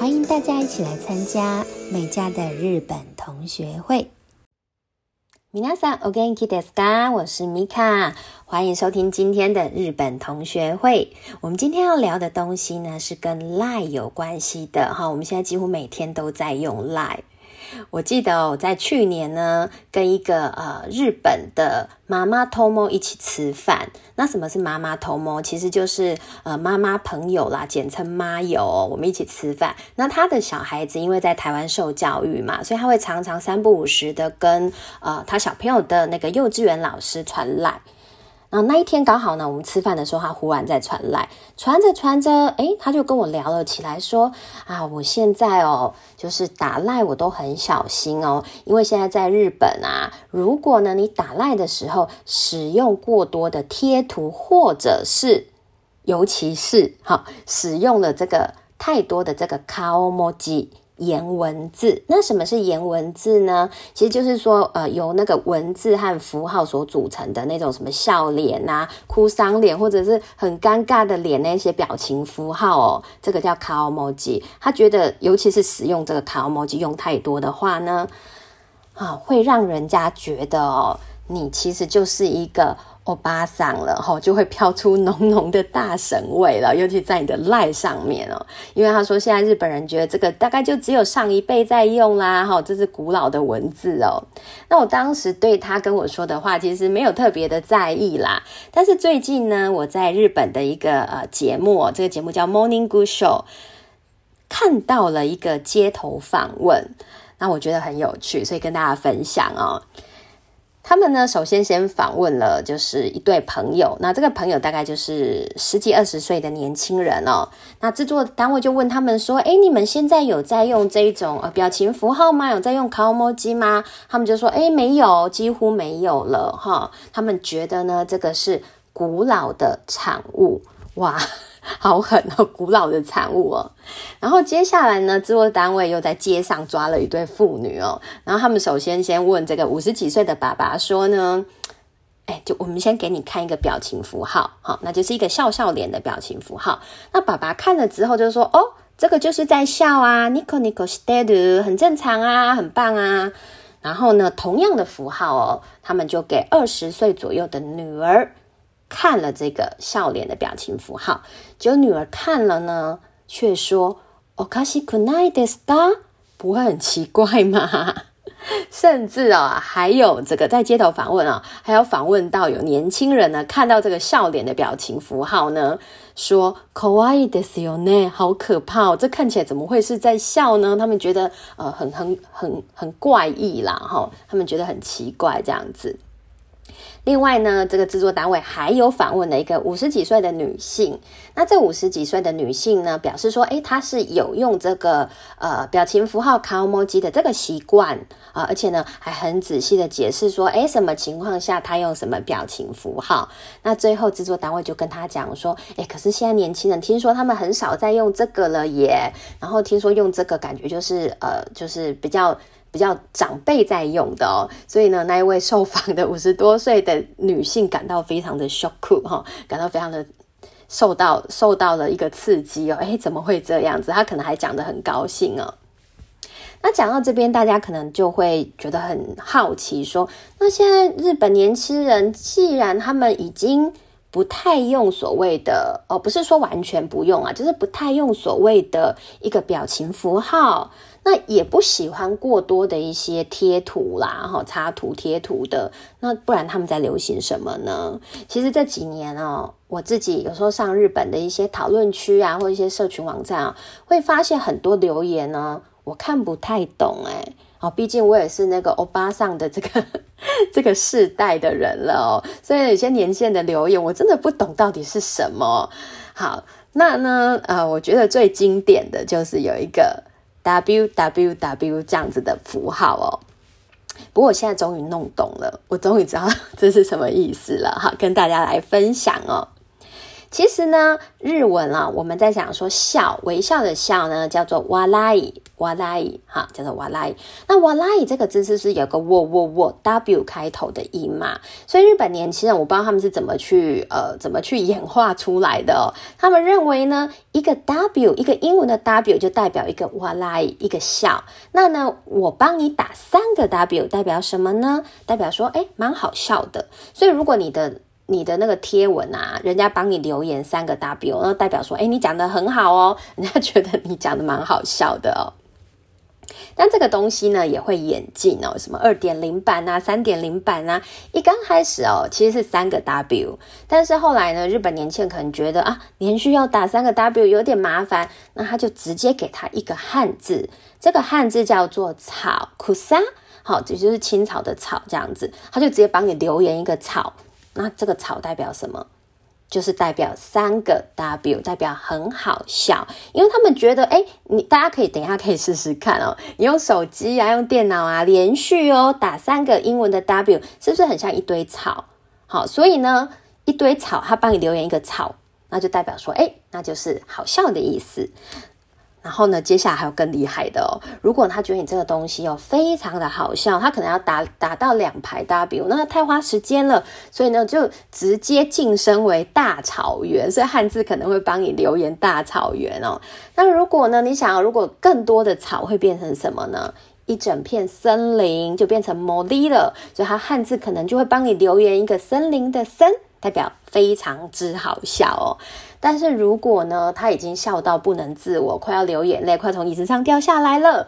欢迎大家一起来参加美家的日本同学会。皆さんお元気ですか？我是米卡，欢迎收听今天的日本同学会。我们今天要聊的东西呢，是跟 Line 有关系的哈。我们现在几乎每天都在用 Line。 我记得我在去年呢，跟一个呃日本的妈妈偷摸一起吃饭。那什么是妈妈偷摸？其实就是呃妈妈朋友啦，简称妈友。我们一起吃饭。那他的小孩子因为在台湾受教育嘛，所以他会常常三不五时的跟呃他小朋友的那个幼稚园老师传来。然后那一天刚好呢，我们吃饭的时候，他忽然在传来，传着传着，诶，他就跟我聊了起来，说啊，我现在哦，就是打赖我都很小心哦，因为现在在日本啊，如果呢你打赖的时候使用过多的贴图，或者是尤其是哈，使用了这个太多的这个卡欧摩吉。颜文字，那什么是颜文字呢？其实就是说，呃，由那个文字和符号所组成的那种什么笑脸啊、哭丧脸，或者是很尴尬的脸那些表情符号哦，这个叫卡 m o j i 他觉得，尤其是使用这个卡 m o j i 用太多的话呢，啊，会让人家觉得哦，你其实就是一个。欧巴桑了哈，就会飘出浓浓的大神味了，尤其在你的赖上面哦。因为他说现在日本人觉得这个大概就只有上一辈在用啦，哈，这是古老的文字哦。那我当时对他跟我说的话，其实没有特别的在意啦。但是最近呢，我在日本的一个呃节目，这个节目叫 Morning Good Show，看到了一个街头访问，那我觉得很有趣，所以跟大家分享哦。他们呢，首先先访问了，就是一对朋友。那这个朋友大概就是十几二十岁的年轻人哦。那制作单位就问他们说：“哎，你们现在有在用这一种呃表情符号吗？有在用卡 o 机吗？”他们就说：“哎，没有，几乎没有了。”哈，他们觉得呢，这个是古老的产物。哇！好狠哦，古老的产物哦。然后接下来呢，制作单位又在街上抓了一对妇女哦。然后他们首先先问这个五十几岁的爸爸说呢：“哎，就我们先给你看一个表情符号，好，那就是一个笑笑脸的表情符号。那爸爸看了之后就说：哦，这个就是在笑啊，nico nico s t e a d 很正常啊，很棒啊。然后呢，同样的符号哦，他们就给二十岁左右的女儿。”看了这个笑脸的表情符号，结果女儿看了呢，却说“おかしくないですか？”不会很奇怪吗？甚至啊，还有这个在街头访问啊，还有访问到有年轻人呢，看到这个笑脸的表情符号呢，说“可愛いですよね”，好可怕，这看起来怎么会是在笑呢？他们觉得呃很很很很怪异啦，哈，他们觉得很奇怪这样子。 另外呢，这个制作单位还有访问了一个五十几岁的女性。那这五十几岁的女性呢，表示说，诶，她是有用这个呃表情符号卡 o 机的这个习惯啊，而且呢，还很仔细的解释说，诶，什么情况下她用什么表情符号。那最后制作单位就跟她讲说，诶，可是现在年轻人听说他们很少在用这个了耶。然后听说用这个感觉就是呃，就是比较。比较长辈在用的哦，所以呢，那一位受访的五十多岁的女性感到非常的 shock 哈，感到非常的受到受到了一个刺激哦，诶，怎么会这样子？她可能还讲得很高兴哦。那讲到这边，大家可能就会觉得很好奇，说那现在日本年轻人既然他们已经不太用所谓的哦，不是说完全不用啊，就是不太用所谓的一个表情符号。那也不喜欢过多的一些贴图啦，哈，插图贴图的。那不然他们在流行什么呢？其实这几年哦，我自己有时候上日本的一些讨论区啊，或一些社群网站啊，会发现很多留言呢，我看不太懂哎。哦，毕竟我也是那个欧巴上的这个 这个世代的人了哦，所以有些年限的留言，我真的不懂到底是什么。好，那呢，呃，我觉得最经典的就是有一个。W w w 这样子的符号哦，不过我现在终于弄懂了，我终于知道这是什么意思了哈，跟大家来分享哦。其实呢，日文啊，我们在讲说笑，微笑的笑呢，叫做哇啦伊，哇啦伊，哈，叫做哇啦伊。那哇啦伊这个字是是有个喔喔喔 w 开头的音嘛？所以日本年轻人，我不知道他们是怎么去呃怎么去演化出来的。他们认为呢，一个 w 一个英文的 w 就代表一个哇啦伊，一个笑。那呢，我帮你打三个 w 代表什么呢？代表说，哎，蛮好笑的。所以如果你的你的那个贴文啊，人家帮你留言三个 W，那代表说，哎，你讲的很好哦，人家觉得你讲的蛮好笑的哦。但这个东西呢，也会演进哦，什么二点零版啊，三点零版啊，一刚开始哦，其实是三个 W，但是后来呢，日本年轻人可能觉得啊，连续要打三个 W 有点麻烦，那他就直接给他一个汉字，这个汉字叫做草库沙，好，这就是青草的草这样子，他就直接帮你留言一个草。那这个草代表什么？就是代表三个 W，代表很好笑，因为他们觉得，哎，你大家可以等一下可以试试看哦，你用手机啊，用电脑啊，连续哦打三个英文的 W，是不是很像一堆草？好，所以呢，一堆草，他帮你留言一个草，那就代表说，哎，那就是好笑的意思。然后呢，接下来还有更厉害的哦。如果他觉得你这个东西哦非常的好笑，他可能要打打到两排 W，那太花时间了，所以呢就直接晋升为大草原。所以汉字可能会帮你留言大草原哦。那如果呢你想要，如果更多的草会变成什么呢？一整片森林就变成摩利了，所以它汉字可能就会帮你留言一个森林的森。代表非常之好笑哦，但是如果呢，他已经笑到不能自我，快要流眼泪，快从椅子上掉下来了，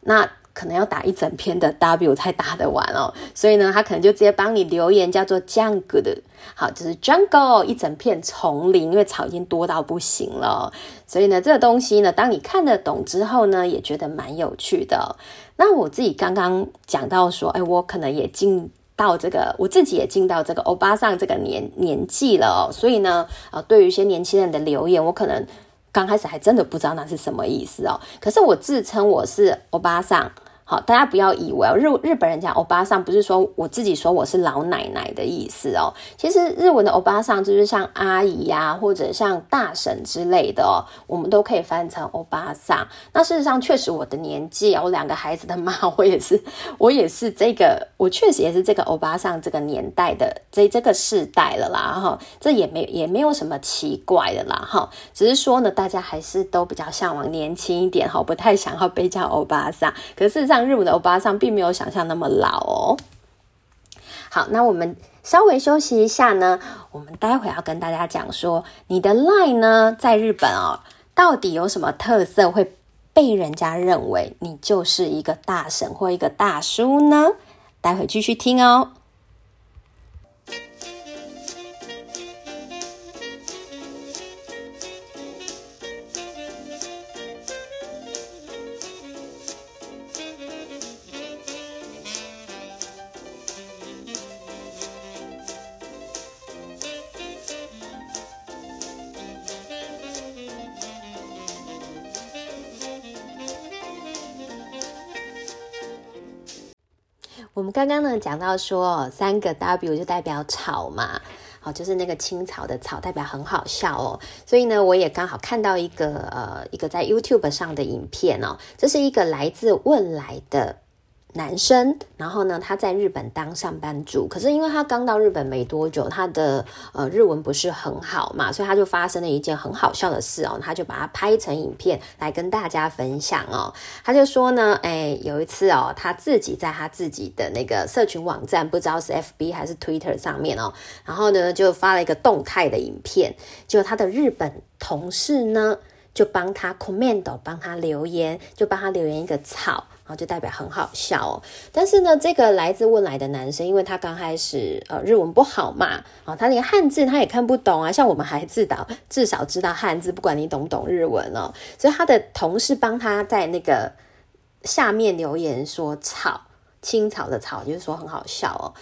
那可能要打一整篇的 W 才打得完哦。所以呢，他可能就直接帮你留言，叫做 jungle 的，好，就是 jungle 一整片丛林，因为草已经多到不行了。所以呢，这个东西呢，当你看得懂之后呢，也觉得蛮有趣的。那我自己刚刚讲到说，哎，我可能也进。到这个，我自己也进到这个欧巴桑这个年年纪了哦，所以呢，呃，对于一些年轻人的留言，我可能刚开始还真的不知道那是什么意思哦。可是我自称我是欧巴桑。好，大家不要以为哦，日日本人讲欧巴桑不是说我自己说我是老奶奶的意思哦。其实日文的欧巴桑就是像阿姨呀，或者像大婶之类的哦，我们都可以翻成欧巴桑。那事实上，确实我的年纪啊，我两个孩子的妈，我也是，我也是这个，我确实也是这个欧巴桑这个年代的这这个世代了啦哈。这也没也没有什么奇怪的啦哈，只是说呢，大家还是都比较向往年轻一点哈，不太想要被叫欧巴桑。可事实上。日本的欧巴桑并没有想象那么老哦。好，那我们稍微休息一下呢。我们待会要跟大家讲说，你的 line 呢，在日本哦，到底有什么特色会被人家认为你就是一个大神或一个大叔呢？待会继续听哦。我们刚刚呢讲到说，三个 W 就代表草嘛，好，就是那个青草的草，代表很好笑哦。所以呢，我也刚好看到一个呃一个在 YouTube 上的影片哦，这是一个来自问来的。男生，然后呢，他在日本当上班族，可是因为他刚到日本没多久，他的呃日文不是很好嘛，所以他就发生了一件很好笑的事哦，他就把它拍成影片来跟大家分享哦。他就说呢，哎，有一次哦，他自己在他自己的那个社群网站，不知道是 FB 还是 Twitter 上面哦，然后呢就发了一个动态的影片，就他的日本同事呢就帮他 comment，帮他留言，就帮他留言一个草。然后就代表很好笑哦，但是呢，这个来自汶来的男生，因为他刚开始呃日文不好嘛，啊，他连汉字他也看不懂啊，像我们还至少至少知道汉字，不管你懂不懂日文哦，所以他的同事帮他在那个下面留言说“草青草”的“草”，就是说很好笑哦。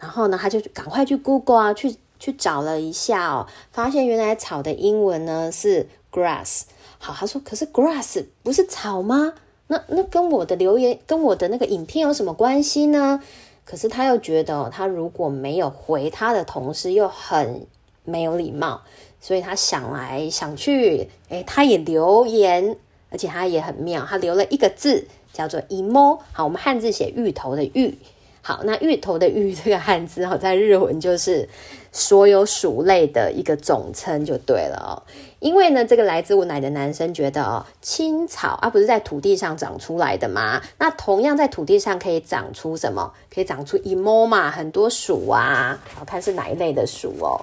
然后呢，他就赶快去 Google 啊，去去找了一下哦，发现原来草的英文呢是 grass。好，他说可是 grass 不是草吗？那那跟我的留言跟我的那个影片有什么关系呢？可是他又觉得，他如果没有回他的同事，又很没有礼貌，所以他想来想去，诶，他也留言，而且他也很妙，他留了一个字叫做 “emo”。好，我们汉字写芋头的芋。好，那芋头的芋这个汉字好，在日文就是所有鼠类的一个总称就对了哦。因为呢，这个来自我奶的男生觉得哦，青草啊不是在土地上长出来的吗？那同样在土地上可以长出什么？可以长出 emo 嘛，很多鼠啊，好看是哪一类的鼠哦。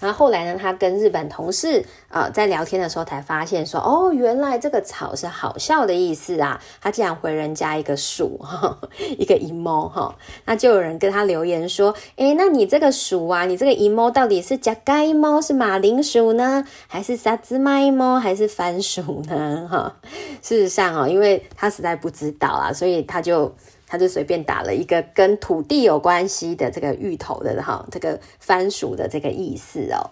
然后后来呢，他跟日本同事呃在聊天的时候才发现说，哦，原来这个草是好笑的意思啊。他竟然回人家一个鼠，一个 emo 哈。那就有人跟他留言说，诶，那你这个鼠啊，你这个 emo 到底是加盖猫是马铃薯呢，还是沙子麦猫，还是番薯呢？哈，事实上哦，因为他实在不知道啊，所以他就。他就随便打了一个跟土地有关系的这个芋头的哈，这个番薯的这个意思哦。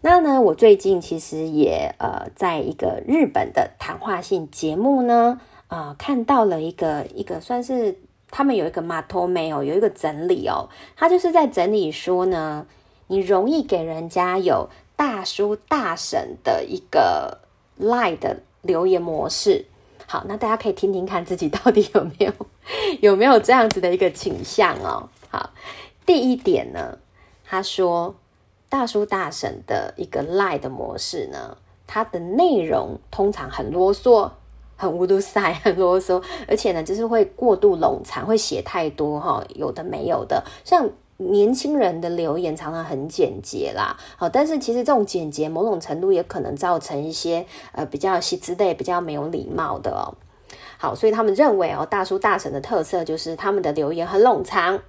那呢，我最近其实也呃，在一个日本的谈话性节目呢，啊，看到了一个一个算是他们有一个马托梅哦，有一个整理哦，他就是在整理说呢，你容易给人家有大叔大婶的一个赖的留言模式。好，那大家可以听听看自己到底有没有有没有这样子的一个倾向哦。好，第一点呢，他说大叔大婶的一个赖的模式呢，它的内容通常很啰嗦，很乌都塞，很啰嗦，而且呢，就是会过度冗长，会写太多哈，有的没有的，像。年轻人的留言常常很简洁啦，好，但是其实这种简洁某种程度也可能造成一些呃比较细枝类、比较没有礼貌的哦。好，所以他们认为哦，大叔大婶的特色就是他们的留言很冗长，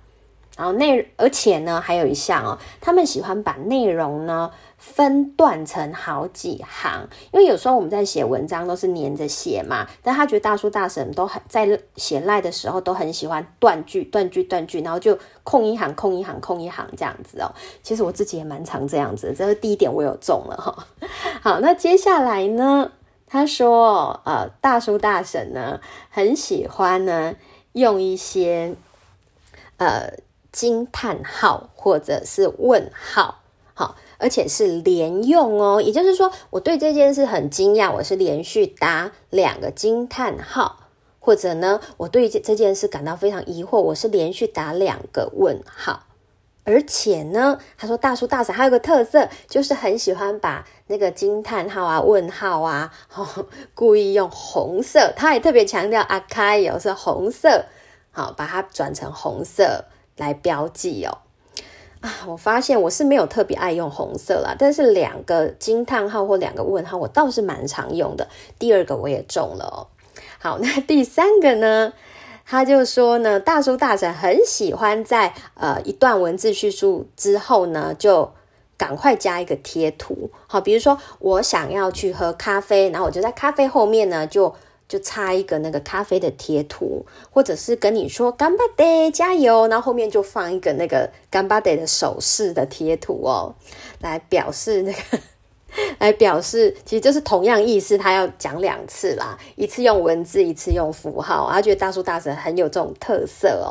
然后内而且呢还有一项哦，他们喜欢把内容呢。分段成好几行，因为有时候我们在写文章都是连着写嘛。但他觉得大叔大婶都很在写赖的时候都很喜欢断句、断句、断句，然后就空一行、空一行、空一行这样子哦。其实我自己也蛮常这样子，这是第一点我有中了哈。好，那接下来呢？他说，呃，大叔大婶呢很喜欢呢用一些呃惊叹号或者是问号，好。而且是连用哦，也就是说，我对这件事很惊讶，我是连续打两个惊叹号，或者呢，我对这这件事感到非常疑惑，我是连续打两个问号。而且呢，他说大叔大婶还有个特色，就是很喜欢把那个惊叹号啊、问号啊，故意用红色，他也特别强调阿开有是红色，好，把它转成红色来标记哦。啊，我发现我是没有特别爱用红色啦，但是两个惊叹号或两个问号，我倒是蛮常用的。第二个我也中了哦。好，那第三个呢？他就说呢，大叔大婶很喜欢在呃一段文字叙述之后呢，就赶快加一个贴图。好，比如说我想要去喝咖啡，然后我就在咖啡后面呢就。就插一个那个咖啡的贴图，或者是跟你说干巴爹加油，然后后面就放一个那个干巴爹的手势的贴图哦，来表示那个，来表示其实就是同样意思，他要讲两次啦，一次用文字，一次用符号，他觉得大叔大婶很有这种特色哦。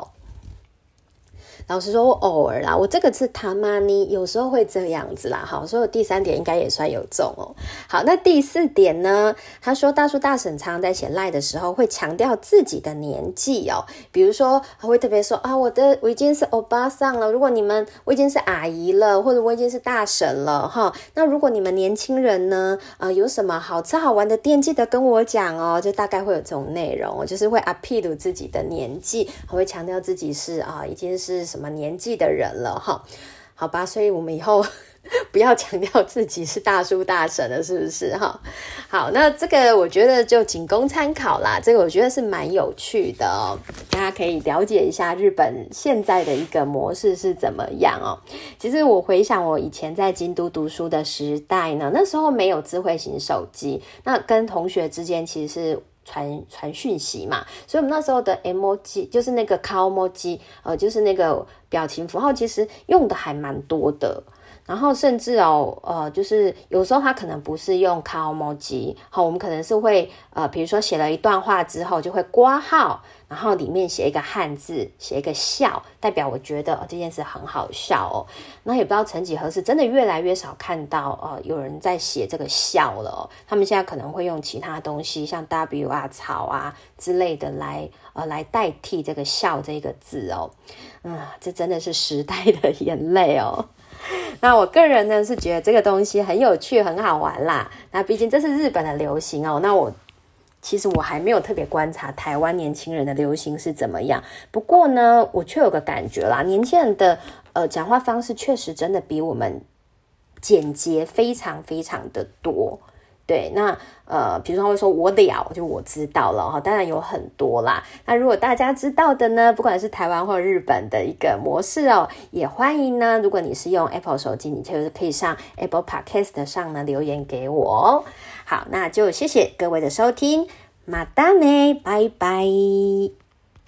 老实说，我偶尔啦，我这个是他妈尼，有时候会这样子啦。好，所以第三点应该也算有中哦。好，那第四点呢？他说大叔大婶常常在写赖的时候会强调自己的年纪哦，比如说他会特别说啊，我的我已经是欧巴桑了。如果你们我已经是阿姨了，或者我已经是大婶了哈。那如果你们年轻人呢，啊，有什么好吃好玩的店，记得跟我讲哦。就大概会有这种内容，就是会 appeal 自己的年纪，还会强调自己是啊，已经是什。什么年纪的人了哈？好吧，所以我们以后 不要强调自己是大叔大婶了，是不是哈？好，那这个我觉得就仅供参考啦。这个我觉得是蛮有趣的哦，大家可以了解一下日本现在的一个模式是怎么样哦。其实我回想我以前在京都读书的时代呢，那时候没有智慧型手机，那跟同学之间其实是。传传讯息嘛，所以我们那时候的 emoji 就是那个 c o emoji，呃，就是那个表情符号，其实用的还蛮多的。然后甚至哦，呃，就是有时候他可能不是用卡 o 机，好，我们可能是会呃，比如说写了一段话之后，就会挂号，然后里面写一个汉字，写一个笑，代表我觉得这件事很好笑哦。那也不知道曾几何时，真的越来越少看到呃有人在写这个笑了。他们现在可能会用其他东西，像 W 啊、草啊之类的来呃来代替这个笑这个字哦。嗯，这真的是时代的眼泪哦。那我个人呢是觉得这个东西很有趣、很好玩啦。那毕竟这是日本的流行哦。那我其实我还没有特别观察台湾年轻人的流行是怎么样。不过呢，我却有个感觉啦，年轻人的呃讲话方式确实真的比我们简洁非常非常的多。对，那呃，比如说会说我了，就我知道了哈。当然有很多啦。那如果大家知道的呢，不管是台湾或日本的一个模式哦，也欢迎呢。如果你是用 Apple 手机，你就是可以上 Apple Podcast 上呢留言给我哦。好，那就谢谢各位的收听，马达呢，拜拜。